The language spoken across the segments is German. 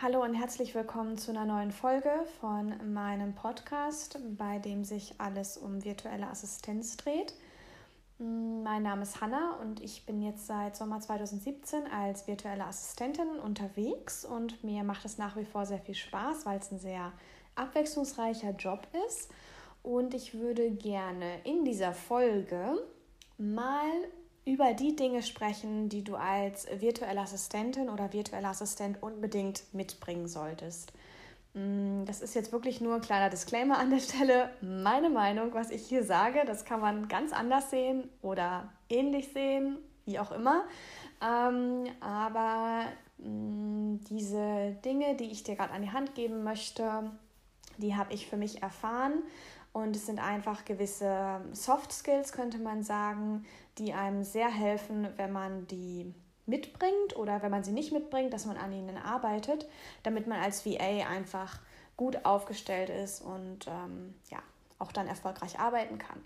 Hallo und herzlich willkommen zu einer neuen Folge von meinem Podcast, bei dem sich alles um virtuelle Assistenz dreht. Mein Name ist Hanna und ich bin jetzt seit Sommer 2017 als virtuelle Assistentin unterwegs und mir macht es nach wie vor sehr viel Spaß, weil es ein sehr abwechslungsreicher Job ist. Und ich würde gerne in dieser Folge mal über die Dinge sprechen, die du als virtuelle Assistentin oder virtueller Assistent unbedingt mitbringen solltest. Mm, das ist jetzt wirklich nur ein kleiner Disclaimer an der Stelle. Meine Meinung, was ich hier sage, das kann man ganz anders sehen oder ähnlich sehen, wie auch immer. Ähm, aber mm, diese Dinge, die ich dir gerade an die Hand geben möchte, die habe ich für mich erfahren und es sind einfach gewisse Soft Skills, könnte man sagen, die einem sehr helfen, wenn man die mitbringt oder wenn man sie nicht mitbringt, dass man an ihnen arbeitet, damit man als VA einfach gut aufgestellt ist und ähm, ja, auch dann erfolgreich arbeiten kann.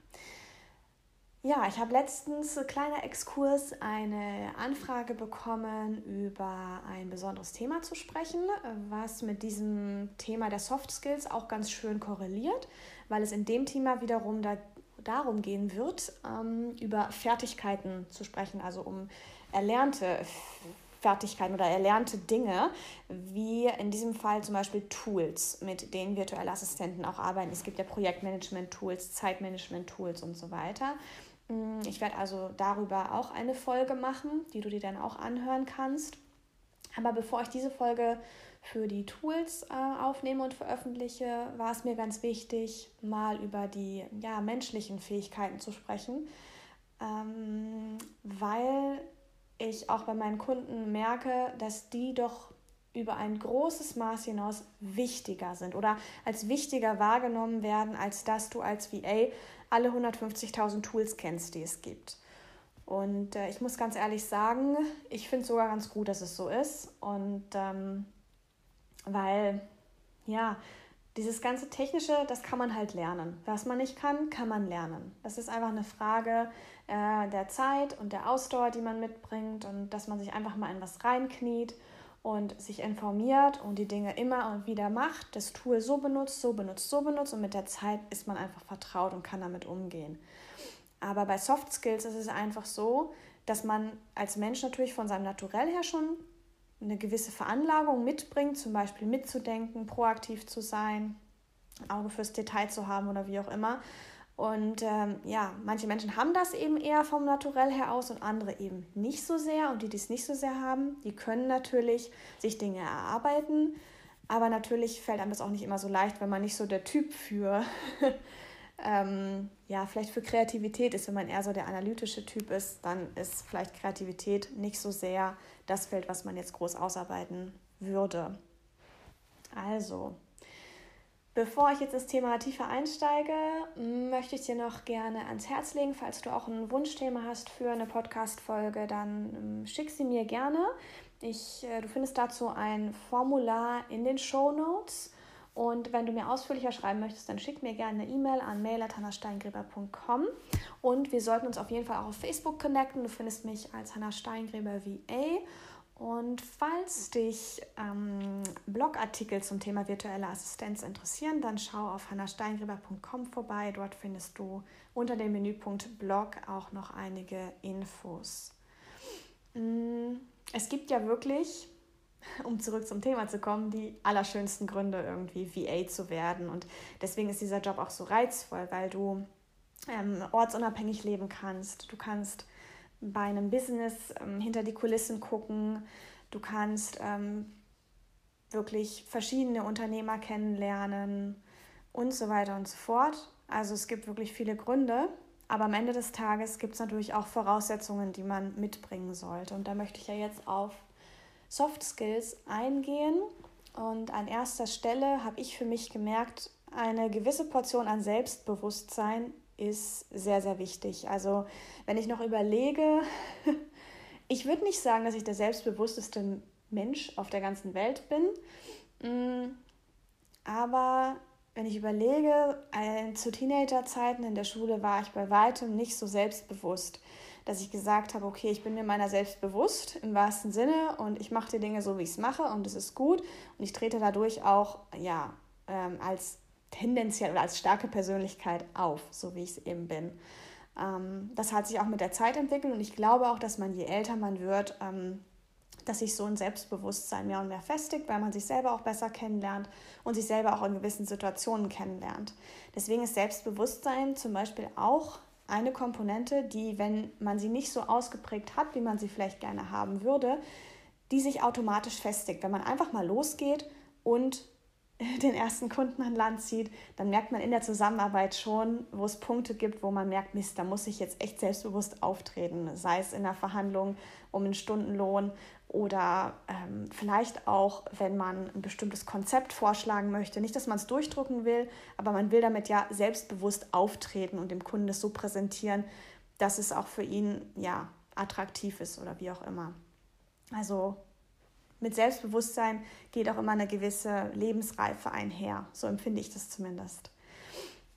Ja, ich habe letztens, kleiner Exkurs, eine Anfrage bekommen, über ein besonderes Thema zu sprechen, was mit diesem Thema der Soft Skills auch ganz schön korreliert, weil es in dem Thema wiederum da, darum gehen wird, ähm, über Fertigkeiten zu sprechen, also um erlernte Fertigkeiten oder erlernte Dinge, wie in diesem Fall zum Beispiel Tools, mit denen virtuelle Assistenten auch arbeiten. Es gibt ja Projektmanagement-Tools, Zeitmanagement-Tools und so weiter. Mm, ich werde also darüber auch eine Folge machen, die du dir dann auch anhören kannst. Aber bevor ich diese Folge für die Tools äh, aufnehme und veröffentliche, war es mir ganz wichtig, mal über die ja, menschlichen Fähigkeiten zu sprechen, ähm, weil ich auch bei meinen Kunden merke, dass die doch über ein großes Maß hinaus wichtiger sind oder als wichtiger wahrgenommen werden, als dass du als VA alle 150.000 Tools kennst, die es gibt. Und äh, ich muss ganz ehrlich sagen, ich finde es sogar ganz gut, dass es so ist. Und ähm, weil, ja, dieses ganze Technische, das kann man halt lernen. Was man nicht kann, kann man lernen. Das ist einfach eine Frage äh, der Zeit und der Ausdauer, die man mitbringt und dass man sich einfach mal in was reinkniet und sich informiert und die Dinge immer und wieder macht, das Tool so benutzt, so benutzt, so benutzt und mit der Zeit ist man einfach vertraut und kann damit umgehen. Aber bei Soft Skills ist es einfach so, dass man als Mensch natürlich von seinem Naturell her schon eine gewisse Veranlagung mitbringt, zum Beispiel mitzudenken, proaktiv zu sein, Auge fürs Detail zu haben oder wie auch immer. Und ähm, ja, manche Menschen haben das eben eher vom Naturell her aus und andere eben nicht so sehr. Und die, die es nicht so sehr haben, die können natürlich sich Dinge erarbeiten. Aber natürlich fällt einem das auch nicht immer so leicht, wenn man nicht so der Typ für, ähm, ja, vielleicht für Kreativität ist. Wenn man eher so der analytische Typ ist, dann ist vielleicht Kreativität nicht so sehr das Feld, was man jetzt groß ausarbeiten würde. Also, Bevor ich jetzt ins Thema tiefer einsteige, möchte ich dir noch gerne ans Herz legen, falls du auch ein Wunschthema hast für eine Podcast-Folge, dann ähm, schick sie mir gerne. Ich, äh, du findest dazu ein Formular in den Show Notes. Und wenn du mir ausführlicher schreiben möchtest, dann schick mir gerne eine E-Mail an mail.hannahsteingräber.com. Und wir sollten uns auf jeden Fall auch auf Facebook connecten. Du findest mich als Hannah Steingräber VA. Und falls dich ähm, Blogartikel zum Thema virtuelle Assistenz interessieren, dann schau auf hannahsteingräber.com vorbei. Dort findest du unter dem Menüpunkt Blog auch noch einige Infos. Mm, es gibt ja wirklich, um zurück zum Thema zu kommen, die allerschönsten Gründe, irgendwie VA zu werden. Und deswegen ist dieser Job auch so reizvoll, weil du ähm, ortsunabhängig leben kannst. Du kannst bei einem Business ähm, hinter die Kulissen gucken. Du kannst ähm, wirklich verschiedene Unternehmer kennenlernen und so weiter und so fort. Also es gibt wirklich viele Gründe, aber am Ende des Tages gibt es natürlich auch Voraussetzungen, die man mitbringen sollte. Und da möchte ich ja jetzt auf Soft Skills eingehen. Und an erster Stelle habe ich für mich gemerkt, eine gewisse Portion an Selbstbewusstsein ist sehr, sehr wichtig. Also wenn ich noch überlege, ich würde nicht sagen, dass ich der selbstbewussteste Mensch auf der ganzen Welt bin, mm, aber wenn ich überlege, zu Teenagerzeiten in der Schule war ich bei weitem nicht so selbstbewusst dass ich gesagt habe, okay, ich bin mir meiner selbst bewusst im wahrsten Sinne und ich mache die Dinge so, wie ich es mache und es ist gut und ich trete dadurch auch ja ähm, als tendenziell oder als starke Persönlichkeit auf, so wie ich es eben bin. Ähm, das hat sich auch mit der Zeit entwickelt und ich glaube auch, dass man je älter man wird, ähm, dass sich so ein Selbstbewusstsein mehr und mehr festigt, weil man sich selber auch besser kennenlernt und sich selber auch in gewissen Situationen kennenlernt. Deswegen ist Selbstbewusstsein zum Beispiel auch eine Komponente, die, wenn man sie nicht so ausgeprägt hat, wie man sie vielleicht gerne haben würde, die sich automatisch festigt. Wenn man einfach mal losgeht und den ersten Kunden an Land zieht, dann merkt man in der Zusammenarbeit schon, wo es Punkte gibt, wo man merkt, Mist, da muss ich jetzt echt selbstbewusst auftreten, sei es in der Verhandlung um einen Stundenlohn oder ähm, vielleicht auch, wenn man ein bestimmtes Konzept vorschlagen möchte. Nicht, dass man es durchdrucken will, aber man will damit ja selbstbewusst auftreten und dem Kunden das so präsentieren, dass es auch für ihn ja attraktiv ist oder wie auch immer. Also mit Selbstbewusstsein geht auch immer eine gewisse Lebensreife einher. So empfinde ich das zumindest.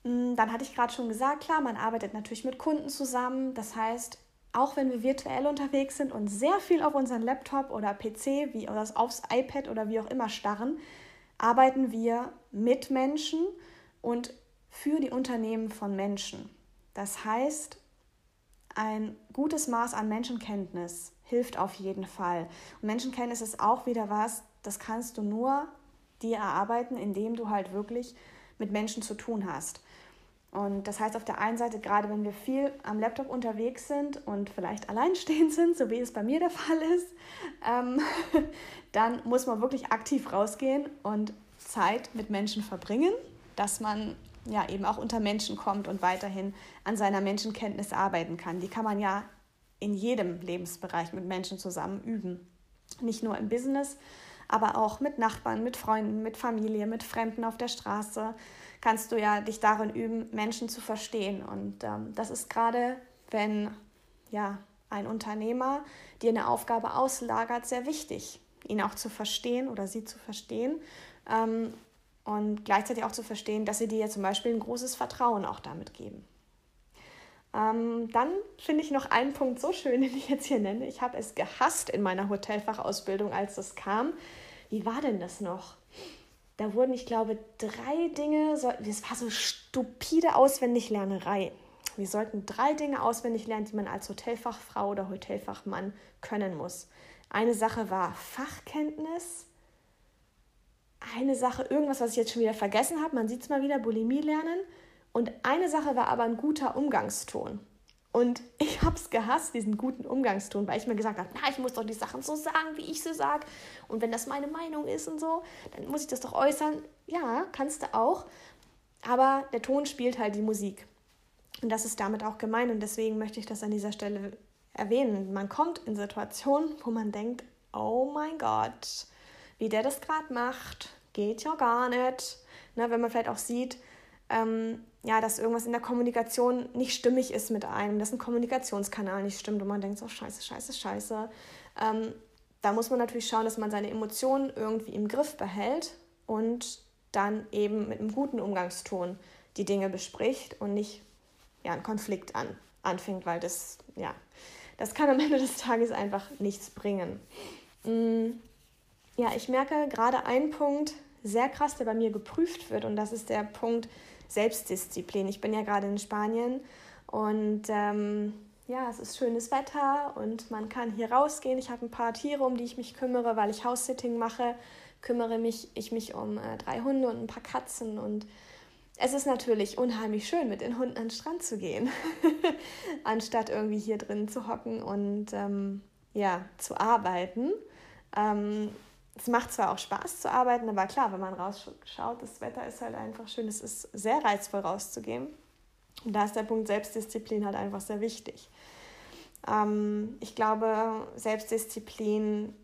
Mm, dann hatte ich gerade schon gesagt, klar, man arbeitet natürlich mit Kunden zusammen. Das heißt, auch wenn wir virtuell unterwegs sind und sehr viel auf unseren Laptop oder PC, wie oder aufs iPad oder wie auch immer starren, arbeiten wir mit Menschen und für die Unternehmen von Menschen. Das heißt, ein gutes Maß an Menschenkenntnis hilft auf jeden Fall. Und Menschenkenntnis ist auch wieder was, das kannst du nur dir erarbeiten, indem du halt wirklich mit Menschen zu tun hast. Und das heißt auf der einen Seite, gerade wenn wir viel am Laptop unterwegs sind und vielleicht alleinstehend sind, so wie es bei mir der Fall ist, ähm, dann muss man wirklich aktiv rausgehen und Zeit mit Menschen verbringen, dass man ja eben auch unter Menschen kommt und weiterhin an seiner Menschenkenntnis arbeiten kann. Die kann man ja in jedem Lebensbereich mit Menschen zusammen üben. Nicht nur im Business, aber auch mit Nachbarn, mit Freunden, mit Familie, mit Fremden auf der Straße kannst du ja dich darin üben, Menschen zu verstehen. Und ähm, das ist gerade, wenn ja, ein Unternehmer dir eine Aufgabe auslagert, sehr wichtig, ihn auch zu verstehen oder sie zu verstehen. Ähm, und gleichzeitig auch zu verstehen, dass sie dir zum Beispiel ein großes Vertrauen auch damit geben. Ähm, dann finde ich noch einen Punkt so schön, den ich jetzt hier nenne. Ich habe es gehasst in meiner Hotelfachausbildung, als das kam. Wie war denn das noch? Da wurden, ich glaube, drei Dinge, das war so stupide Auswendiglernerei. Wir sollten drei Dinge auswendig lernen, die man als Hotelfachfrau oder Hotelfachmann können muss. Eine Sache war Fachkenntnis. Eine Sache, irgendwas, was ich jetzt schon wieder vergessen habe, man sieht es mal wieder, Bulimie lernen. Und eine Sache war aber ein guter Umgangston. Und ich habe es gehasst, diesen guten Umgangston, weil ich mir gesagt habe, na, ich muss doch die Sachen so sagen, wie ich sie sage. Und wenn das meine Meinung ist und so, dann muss ich das doch äußern. Ja, kannst du auch. Aber der Ton spielt halt die Musik. Und das ist damit auch gemeint. Und deswegen möchte ich das an dieser Stelle erwähnen. Man kommt in Situationen, wo man denkt, oh mein Gott, wie der das gerade macht, geht ja gar nicht. Na, wenn man vielleicht auch sieht, ähm, ja, dass irgendwas in der Kommunikation nicht stimmig ist mit einem, dass ein Kommunikationskanal nicht stimmt und man denkt so, scheiße, scheiße, scheiße. Ähm, da muss man natürlich schauen, dass man seine Emotionen irgendwie im Griff behält und dann eben mit einem guten Umgangston die Dinge bespricht und nicht ja, einen Konflikt an, anfängt, weil das, ja, das kann am Ende des Tages einfach nichts bringen. Mm, ja, ich merke gerade einen Punkt sehr krass, der bei mir geprüft wird und das ist der Punkt, Selbstdisziplin. Ich bin ja gerade in Spanien und ähm, ja, es ist schönes Wetter und man kann hier rausgehen. Ich habe ein paar Tiere, um die ich mich kümmere, weil ich House-Sitting mache. Kümmere mich ich mich um äh, drei Hunde und ein paar Katzen und es ist natürlich unheimlich schön, mit den Hunden an den Strand zu gehen, anstatt irgendwie hier drin zu hocken und ähm, ja, zu arbeiten. Ähm, es macht zwar auch Spaß zu arbeiten, aber klar, wenn man rausschaut, das Wetter ist halt einfach schön. Es ist sehr reizvoll rauszugehen. Und da ist der Punkt Selbstdisziplin halt einfach sehr wichtig. Ähm, ich glaube, Selbstdisziplin,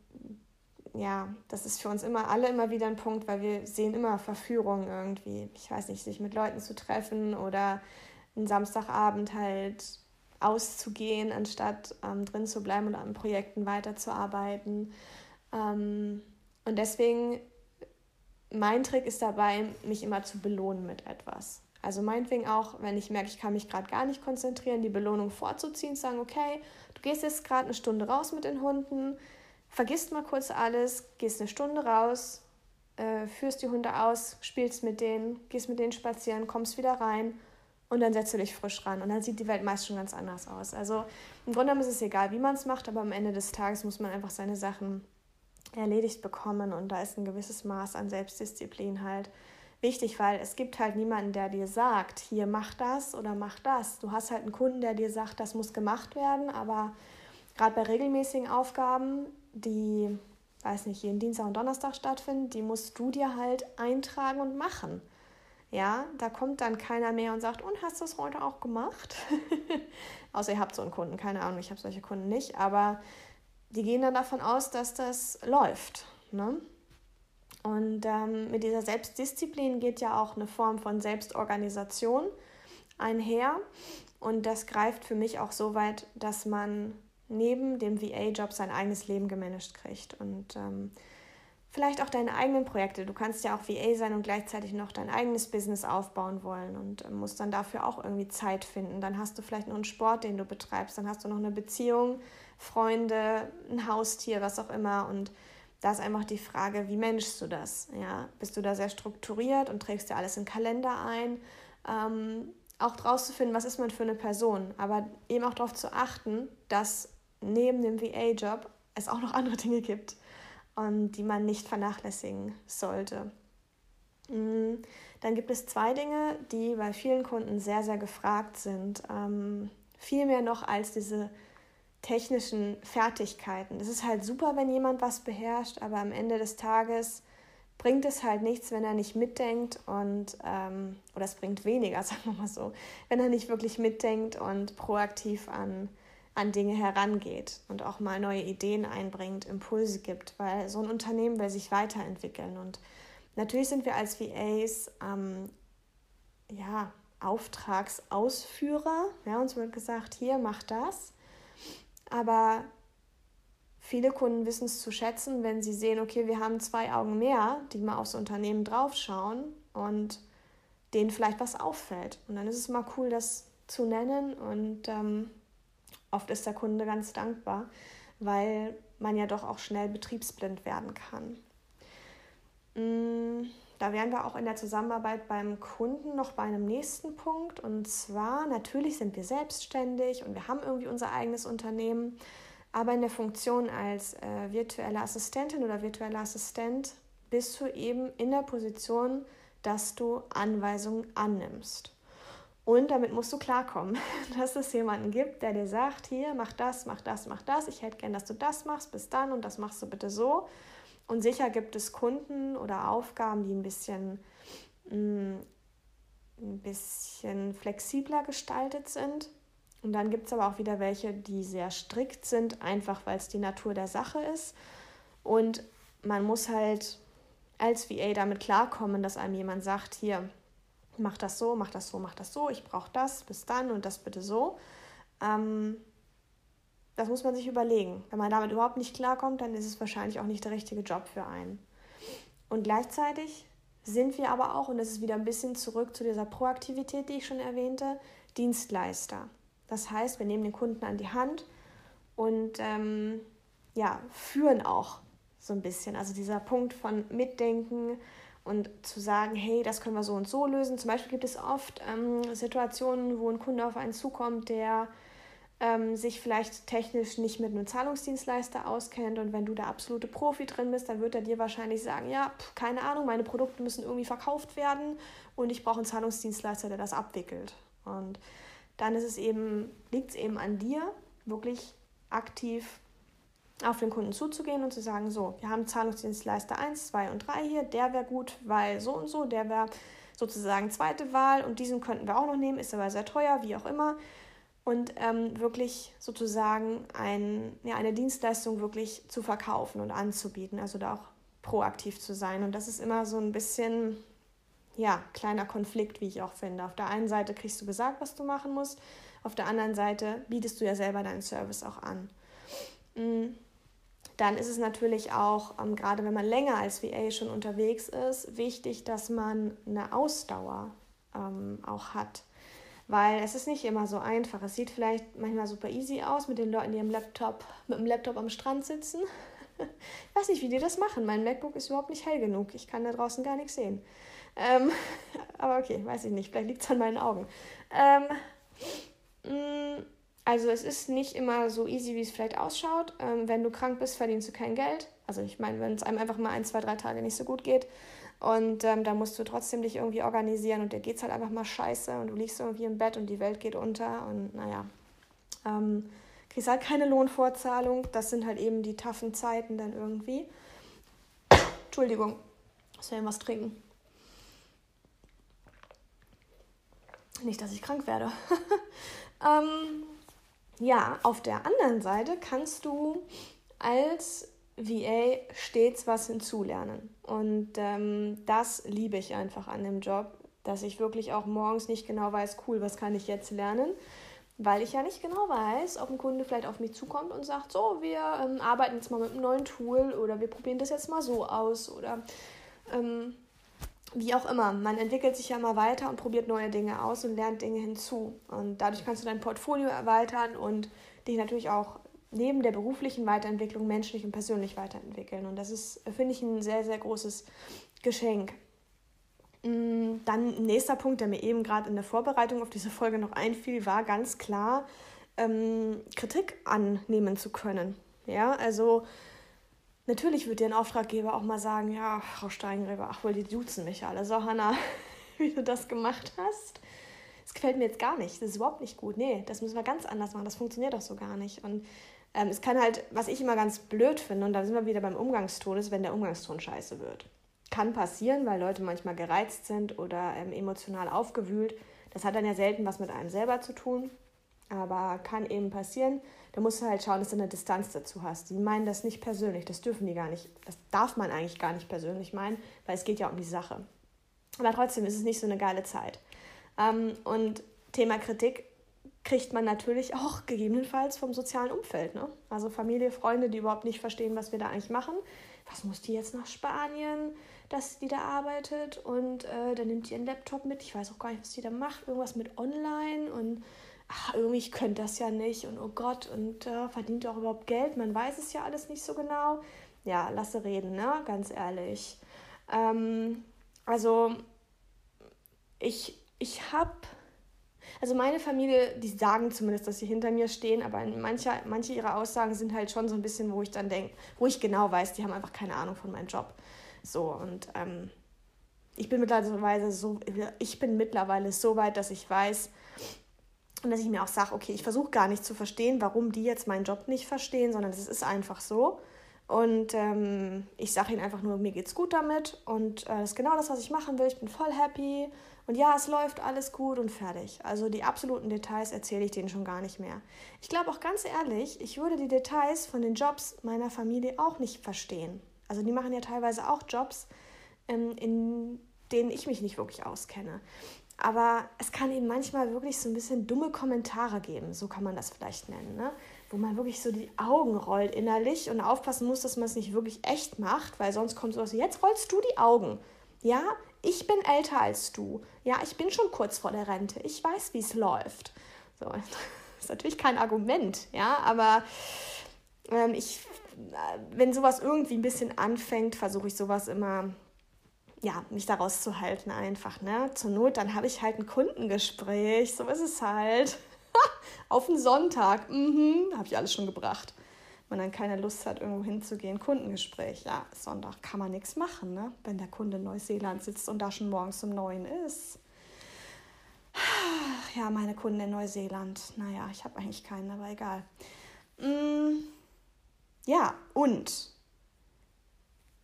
ja, das ist für uns immer alle immer wieder ein Punkt, weil wir sehen immer Verführung irgendwie. Ich weiß nicht, sich mit Leuten zu treffen oder einen Samstagabend halt auszugehen, anstatt ähm, drin zu bleiben und an Projekten weiterzuarbeiten. Ähm, und deswegen, mein Trick ist dabei, mich immer zu belohnen mit etwas. Also meinetwegen auch, wenn ich merke, ich kann mich gerade gar nicht konzentrieren, die Belohnung vorzuziehen, sagen, okay, du gehst jetzt gerade eine Stunde raus mit den Hunden, vergisst mal kurz alles, gehst eine Stunde raus, äh, führst die Hunde aus, spielst mit denen, gehst mit denen spazieren, kommst wieder rein und dann setzt du dich frisch ran. Und dann sieht die Welt meist schon ganz anders aus. Also im Grunde genommen ist es egal, wie man es macht, aber am Ende des Tages muss man einfach seine Sachen erledigt bekommen und da ist ein gewisses Maß an Selbstdisziplin halt wichtig, weil es gibt halt niemanden, der dir sagt, hier mach das oder mach das. Du hast halt einen Kunden, der dir sagt, das muss gemacht werden, aber gerade bei regelmäßigen Aufgaben, die weiß nicht, jeden Dienstag und Donnerstag stattfinden, die musst du dir halt eintragen und machen. Ja, da kommt dann keiner mehr und sagt, und hast du es heute auch gemacht? Außer ihr habt so einen Kunden, keine Ahnung, ich habe solche Kunden nicht, aber die gehen dann davon aus, dass das läuft. Ne? Und ähm, mit dieser Selbstdisziplin geht ja auch eine Form von Selbstorganisation einher. Und das greift für mich auch so weit, dass man neben dem VA-Job sein eigenes Leben gemanagt kriegt. Und ähm, vielleicht auch deine eigenen Projekte. Du kannst ja auch VA sein und gleichzeitig noch dein eigenes Business aufbauen wollen und äh, musst dann dafür auch irgendwie Zeit finden. Dann hast du vielleicht noch einen Sport, den du betreibst. Dann hast du noch eine Beziehung, Freunde, ein Haustier, was auch immer. Und da ist einfach die Frage, wie managst du das? Ja, bist du da sehr strukturiert und trägst dir alles in Kalender ein? Ähm, auch draus zu finden, was ist man für eine Person, aber eben auch darauf zu achten, dass neben dem VA-Job es auch noch andere Dinge gibt, und die man nicht vernachlässigen sollte. Mm, dann gibt es zwei Dinge, die bei vielen Kunden sehr, sehr gefragt sind. Ähm, viel mehr noch als diese technischen Fertigkeiten. Es ist halt super, wenn jemand was beherrscht, aber am Ende des Tages bringt es halt nichts, wenn er nicht mitdenkt und, ähm, oder es bringt weniger, sagen wir mal so, wenn er nicht wirklich mitdenkt und proaktiv an, an Dinge herangeht und auch mal neue Ideen einbringt, Impulse gibt, weil so ein Unternehmen will sich weiterentwickeln und natürlich sind wir als VAs ähm, ja, Auftragsausführer. Ja, uns wird gesagt, hier, mach das. Aber viele Kunden wissen es zu schätzen, wenn sie sehen, okay, wir haben zwei Augen mehr, die mal aufs Unternehmen draufschauen und denen vielleicht was auffällt. Und dann ist es mal cool, das zu nennen und ähm, oft ist der Kunde ganz dankbar, weil man ja doch auch schnell betriebsblind werden kann. Mm, da wären wir auch in der Zusammenarbeit beim Kunden noch bei einem nächsten Punkt. Und zwar, natürlich sind wir selbstständig und wir haben irgendwie unser eigenes Unternehmen, aber in der Funktion als äh, virtuelle Assistentin oder virtueller Assistent bist du eben in der Position, dass du Anweisungen annimmst. Und damit musst du klarkommen, dass es jemanden gibt, der dir sagt, hier, mach das, mach das, mach das. Ich hätte gern, dass du das machst, bis dann und das machst du bitte so. Und sicher gibt es Kunden oder Aufgaben, die ein bisschen, mm, ein bisschen flexibler gestaltet sind. Und dann gibt es aber auch wieder welche, die sehr strikt sind, einfach weil es die Natur der Sache ist. Und man muss halt als VA damit klarkommen, dass einem jemand sagt, hier, mach das so, mach das so, mach das so, ich brauche das, bis dann und das bitte so. Ähm, das muss man sich überlegen. Wenn man damit überhaupt nicht klarkommt, dann ist es wahrscheinlich auch nicht der richtige Job für einen. Und gleichzeitig sind wir aber auch, und das ist wieder ein bisschen zurück zu dieser Proaktivität, die ich schon erwähnte, Dienstleister. Das heißt, wir nehmen den Kunden an die Hand und ähm, ja, führen auch so ein bisschen. Also dieser Punkt von Mitdenken und zu sagen, hey, das können wir so und so lösen. Zum Beispiel gibt es oft ähm, Situationen, wo ein Kunde auf einen zukommt, der ähm, sich vielleicht technisch nicht mit einem Zahlungsdienstleister auskennt und wenn du der absolute Profi drin bist, dann wird er dir wahrscheinlich sagen, ja, pff, keine Ahnung, meine Produkte müssen irgendwie verkauft werden und ich brauche einen Zahlungsdienstleister, der das abwickelt. Und dann ist es eben, liegt es eben an dir, wirklich aktiv auf den Kunden zuzugehen und zu sagen, so, wir haben Zahlungsdienstleister 1, 2 und 3 hier, der wäre gut, weil so und so, der wäre sozusagen zweite Wahl und diesen könnten wir auch noch nehmen, ist aber sehr teuer, wie auch immer und ähm, wirklich sozusagen ein, ja, eine Dienstleistung wirklich zu verkaufen und anzubieten, also da auch proaktiv zu sein. Und das ist immer so ein bisschen, ja, kleiner Konflikt, wie ich auch finde. Auf der einen Seite kriegst du gesagt, was du machen musst, auf der anderen Seite bietest du ja selber deinen Service auch an. Mm, dann ist es natürlich auch, ähm, gerade wenn man länger als VA schon unterwegs ist, wichtig, dass man eine Ausdauer ähm, auch hat. Weil es ist nicht immer so einfach. Es sieht vielleicht manchmal super easy aus mit den Leuten, die am Laptop, mit dem Laptop am Strand sitzen. ich weiß nicht, wie die das machen. Mein MacBook ist überhaupt nicht hell genug. Ich kann da draußen gar nichts sehen. Ähm, aber okay, weiß ich nicht. Vielleicht liegt es an meinen Augen. Ähm, mm, also es ist nicht immer so easy, wie es vielleicht ausschaut. Ähm, wenn du krank bist, verdienst du kein Geld. Also ich meine, wenn es einem einfach mal ein, zwei, drei Tage nicht so gut geht und ähm, da musst du trotzdem dich irgendwie organisieren und dir geht es halt einfach mal scheiße und du liegst irgendwie im Bett und die Welt geht unter und naja, ähm, kriegst halt keine Lohnfortzahlung. Das sind halt eben die taffen Zeiten dann irgendwie. Entschuldigung, ich will was trinken. Nicht, dass ich krank werde. ähm, ja, auf der anderen Seite kannst du als VA stets was hinzulernen. Und ähm, das liebe ich einfach an dem Job, dass ich wirklich auch morgens nicht genau weiß, cool, was kann ich jetzt lernen, weil ich ja nicht genau weiß, ob ein Kunde vielleicht auf mich zukommt und sagt, so, wir ähm, arbeiten jetzt mal mit einem neuen Tool oder wir probieren das jetzt mal so aus oder ähm, wie auch immer. Man entwickelt sich ja mal weiter und probiert neue Dinge aus und lernt Dinge hinzu. Und dadurch kannst du dein Portfolio erweitern und dich natürlich auch neben der beruflichen Weiterentwicklung menschlich und persönlich weiterentwickeln. Und das ist, finde ich, ein sehr, sehr großes Geschenk. Mm, dann nächster Punkt, der mir eben gerade in der Vorbereitung auf diese Folge noch einfiel, war ganz klar, ähm, Kritik annehmen zu können. Ja, also natürlich wird dir ein Auftraggeber auch mal sagen, ja, Frau Steingräber, ach wohl, die duzen mich alle. So, Hanna, wie du das gemacht hast, das gefällt mir jetzt gar nicht. Das ist überhaupt nicht gut. Nee, das müssen wir ganz anders machen. Das funktioniert doch so gar nicht. Und ähm, es kann halt, was ich immer ganz blöd finde, und da sind wir wieder beim Umgangston, ist, wenn der Umgangston scheiße wird. Kann passieren, weil Leute manchmal gereizt sind oder ähm, emotional aufgewühlt. Das hat dann ja selten was mit einem selber zu tun, aber kann eben passieren. Da musst du halt schauen, dass du eine Distanz dazu hast. Die meinen das nicht persönlich, das dürfen die gar nicht, das darf man eigentlich gar nicht persönlich meinen, weil es geht ja um die Sache. Aber trotzdem ist es nicht so eine geile Zeit. Ähm, und Thema Kritik kriegt man natürlich auch gegebenenfalls vom sozialen Umfeld. Ne? Also Familie, Freunde, die überhaupt nicht verstehen, was wir da eigentlich machen. Was muss die jetzt nach Spanien, dass die da arbeitet und äh, dann nimmt die ihren Laptop mit. Ich weiß auch gar nicht, was die da macht. Irgendwas mit online und ach, irgendwie, könnte das ja nicht und oh Gott, und äh, verdient auch überhaupt Geld. Man weiß es ja alles nicht so genau. Ja, lasse reden, ne? ganz ehrlich. Ähm, also, ich, ich habe also meine Familie, die sagen zumindest, dass sie hinter mir stehen, aber manche, manche ihrer Aussagen sind halt schon so ein bisschen, wo ich dann denke, wo ich genau weiß, die haben einfach keine Ahnung von meinem Job. So, und ähm, ich bin mittlerweile so, ich bin mittlerweile so weit, dass ich weiß, und dass ich mir auch sage, okay, ich versuche gar nicht zu verstehen, warum die jetzt meinen Job nicht verstehen, sondern es ist einfach so. Und ähm, ich sage ihnen einfach nur, mir geht's gut damit und äh, das ist genau das, was ich machen will. Ich bin voll happy und ja, es läuft alles gut und fertig. Also die absoluten Details erzähle ich denen schon gar nicht mehr. Ich glaube auch ganz ehrlich, ich würde die Details von den Jobs meiner Familie auch nicht verstehen. Also die machen ja teilweise auch Jobs, ähm, in denen ich mich nicht wirklich auskenne. Aber es kann eben manchmal wirklich so ein bisschen dumme Kommentare geben, so kann man das vielleicht nennen, ne? wo man wirklich so die Augen rollt innerlich und aufpassen muss, dass man es nicht wirklich echt macht, weil sonst kommt sowas wie, jetzt rollst du die Augen. Ja, ich bin älter als du. Ja, ich bin schon kurz vor der Rente. Ich weiß, wie es läuft. So, das ist natürlich kein Argument, ja, aber ähm, ich, äh, wenn sowas irgendwie ein bisschen anfängt, versuche ich sowas immer, ja, mich daraus zu halten einfach, ne? Zur Not, dann habe ich halt ein Kundengespräch, so ist es halt. Auf den Sonntag, mhm, habe ich alles schon gebracht man dann keine Lust hat, irgendwo hinzugehen. Kundengespräch, ja, Sonntag kann man nichts machen, ne? wenn der Kunde in Neuseeland sitzt und da schon morgens um neun ist. Ja, meine Kunden in Neuseeland. Naja, ich habe eigentlich keinen, aber egal. Mm, ja, und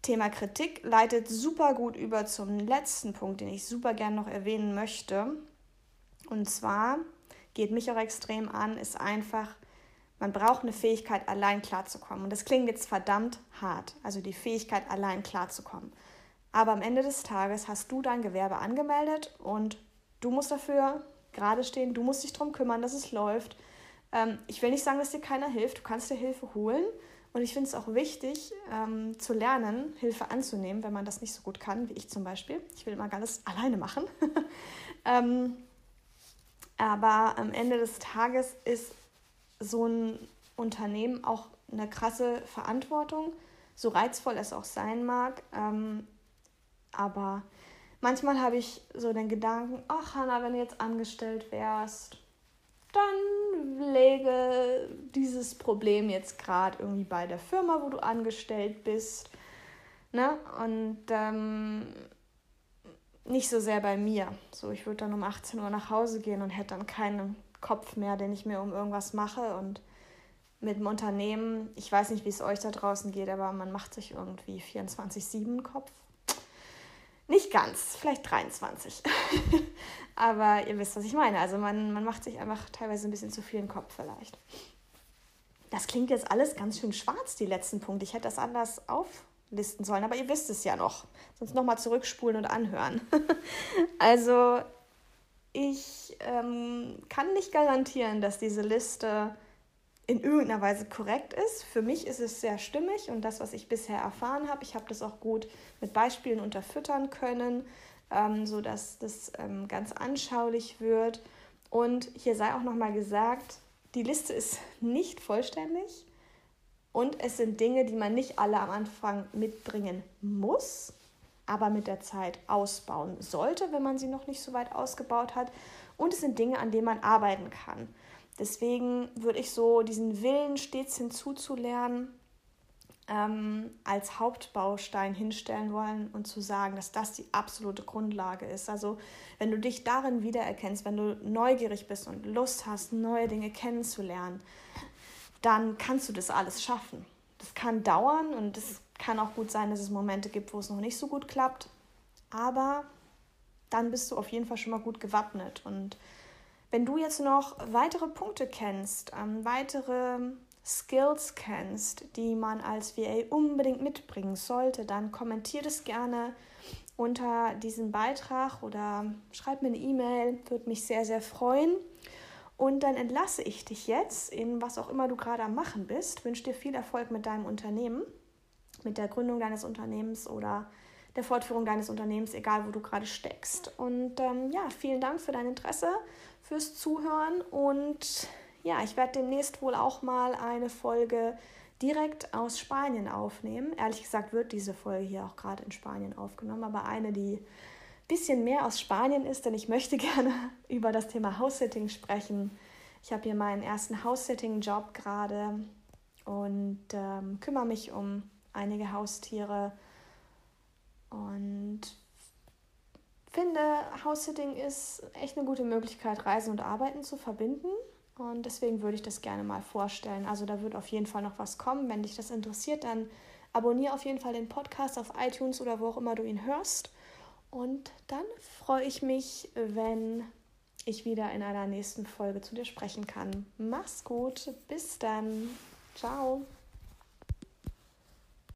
Thema Kritik leitet super gut über zum letzten Punkt, den ich super gern noch erwähnen möchte. Und zwar geht mich auch extrem an, ist einfach man braucht eine Fähigkeit, allein klarzukommen. Und das klingt jetzt verdammt hart, also die Fähigkeit, allein klarzukommen. Aber am Ende des Tages hast du dein Gewerbe angemeldet und du musst dafür gerade stehen, du musst dich darum kümmern, dass es läuft. Ähm, ich will nicht sagen, dass dir keiner hilft, du kannst dir Hilfe holen. Und ich finde es auch wichtig, ähm, zu lernen, Hilfe anzunehmen, wenn man das nicht so gut kann, wie ich zum Beispiel. Ich will immer alles alleine machen. ähm, aber am Ende des Tages ist so ein Unternehmen auch eine krasse Verantwortung, so reizvoll es auch sein mag. Ähm, aber manchmal habe ich so den Gedanken, ach Hanna, wenn du jetzt angestellt wärst, dann lege dieses Problem jetzt gerade irgendwie bei der Firma, wo du angestellt bist. Ne? Und ähm, nicht so sehr bei mir. So, ich würde dann um 18 Uhr nach Hause gehen und hätte dann keinen Kopf mehr, den ich mir um irgendwas mache. Und mit dem Unternehmen, ich weiß nicht, wie es euch da draußen geht, aber man macht sich irgendwie 24-7 Kopf. Nicht ganz, vielleicht 23. Aber ihr wisst, was ich meine. Also man, man macht sich einfach teilweise ein bisschen zu viel im Kopf vielleicht. Das klingt jetzt alles ganz schön schwarz, die letzten Punkte. Ich hätte das anders auflisten sollen, aber ihr wisst es ja noch. Sonst nochmal zurückspulen und anhören. also ich ähm, kann nicht garantieren, dass diese Liste in irgendeiner Weise korrekt ist. Für mich ist es sehr stimmig und das, was ich bisher erfahren habe, ich habe das auch gut mit Beispielen unterfüttern können, ähm, sodass das ähm, ganz anschaulich wird. Und hier sei auch nochmal gesagt, die Liste ist nicht vollständig und es sind Dinge, die man nicht alle am Anfang mitbringen muss, aber mit der Zeit ausbauen sollte, wenn man sie noch nicht so weit ausgebaut hat. Und es sind Dinge, an denen man arbeiten kann. Deswegen würde ich so diesen Willen stets hinzuzulernen ähm, als Hauptbaustein hinstellen wollen und zu sagen, dass das die absolute Grundlage ist. Also wenn du dich darin wiedererkennst, wenn du neugierig bist und Lust hast, neue Dinge kennenzulernen, dann kannst du das alles schaffen. Das kann dauern und es kann auch gut sein, dass es Momente gibt, wo es noch nicht so gut klappt. Aber dann bist du auf jeden Fall schon mal gut gewappnet und wenn du jetzt noch weitere Punkte kennst, ähm, weitere Skills kennst, die man als VA unbedingt mitbringen sollte, dann kommentier das gerne unter diesem Beitrag oder schreib mir eine E-Mail, würde mich sehr, sehr freuen. Und dann entlasse ich dich jetzt in was auch immer du gerade am Machen bist. Wünsche dir viel Erfolg mit deinem Unternehmen, mit der Gründung deines Unternehmens oder der Fortführung deines Unternehmens, egal wo du gerade steckst. Und ähm, ja, vielen Dank für dein Interesse fürs Zuhören und ja, ich werde demnächst wohl auch mal eine Folge direkt aus Spanien aufnehmen. Ehrlich gesagt wird diese Folge hier auch gerade in Spanien aufgenommen, aber eine, die ein bisschen mehr aus Spanien ist, denn ich möchte gerne über das Thema House-Sitting sprechen. Ich habe hier meinen ersten House-Sitting-Job gerade und ähm, kümmere mich um einige Haustiere und finde, House-Sitting ist echt eine gute Möglichkeit, Reisen und Arbeiten zu verbinden. Und deswegen würde ich das gerne mal vorstellen. Also da wird auf jeden Fall noch was kommen. Wenn dich das interessiert, dann abonniere auf jeden Fall den Podcast auf iTunes oder wo auch immer du ihn hörst. Und dann freue ich mich, wenn ich wieder in einer nächsten Folge zu dir sprechen kann. Mach's gut, bis dann. Ciao.